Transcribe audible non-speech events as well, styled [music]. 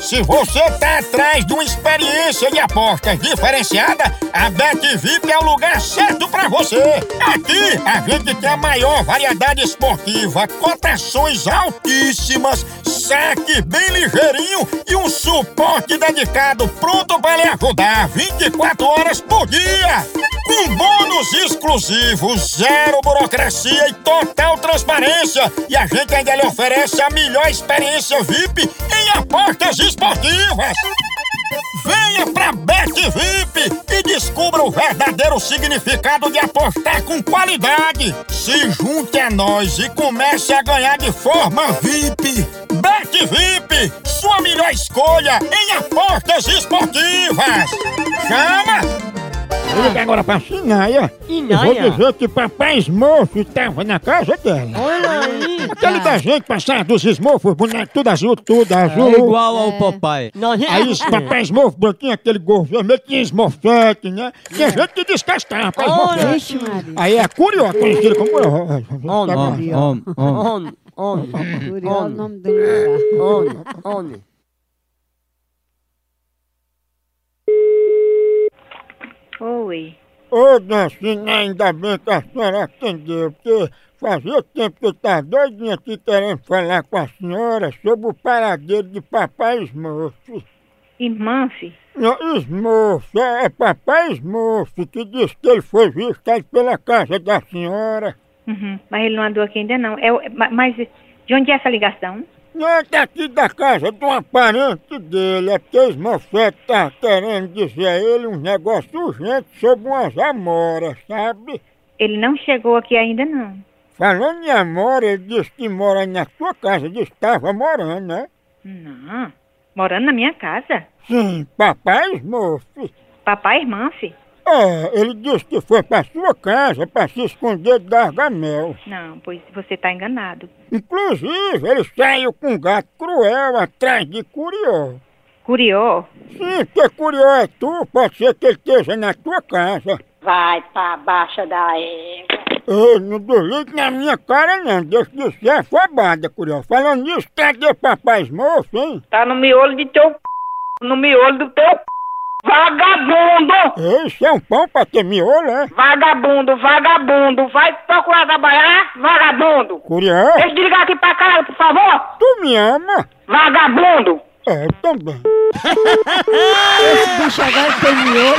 Se você tá atrás de uma experiência de apostas diferenciada, a BetVip é o lugar certo pra você. Aqui a gente tem a maior variedade esportiva, cotações altíssimas, saque bem ligeirinho e um suporte dedicado pronto para lhe ajudar 24 horas por dia. Com bônus exclusivos, zero burocracia e total transparência. E a gente ainda lhe oferece a melhor experiência VIP em apostas esportivas. Venha pra Bet VIP e descubra o verdadeiro significado de apostar com qualidade. Se junte a nós e comece a ganhar de forma VIP. Bet VIP, sua melhor escolha em apostas esportivas. Chama! Vou ligar agora pra Sinaia. Eu vou dizer que papai Smurf estava na casa dela. Olha aí! Aquele desenho que passava dos Smurfs, boneco tudo azul, tudo É azul. igual ao papai. Aí esse papai Smurf branquinho, aquele gorro vermelho, tinha Smurfette, né? Tinha gente que descastava papai Smurfette. Aí é curioso, conhecido como curioso. Homem, Homem, homem, homem. Homem, é o nome dele. homem, homem. Oi. Ô, Dancina, ainda bem que a senhora atendeu, porque fazia tempo que eu estava doidinha aqui querendo falar com a senhora sobre o paradeiro de papai Smurf. Fi? Não, Smurf, é, é papai Smurf que disse que ele foi visto pela casa da senhora. Uhum. Mas ele não andou aqui ainda não. É, mas de onde é essa ligação? Não, é daqui da casa de uma parente dele, é porque o Smurfette tá querendo dizer a ele um negócio urgente sobre umas amoras, sabe? Ele não chegou aqui ainda não. Falando em amora, ele disse que mora na sua casa, disse que estava morando, né? Não. Morando na minha casa? Sim, papai Smurf. Papai fi? É, ele disse que foi pra sua casa pra se esconder de Gargamel. Não, pois você tá enganado. Inclusive, ele saiu com um gato cruel atrás de Curió. Curió? Sim, porque Curió é tu, pode ser que ele esteja na tua casa. Vai pra baixa da égua. Ei, não desligue na minha cara não, deixa de ser afobada, Curió. Falando nisso, cadê papai Smurf, hein? Tá no miolo de teu c... no miolo do teu c... Vagabundo! Ei, Isso é um pão pra ter miolo, é? Vagabundo, vagabundo! Vai procurar trabalhar, vagabundo! Curió, Deixa eu ligar aqui pra casa, por favor! tu me ama? Vagabundo! É, eu também. [laughs] Esse bicho agora tem miolo.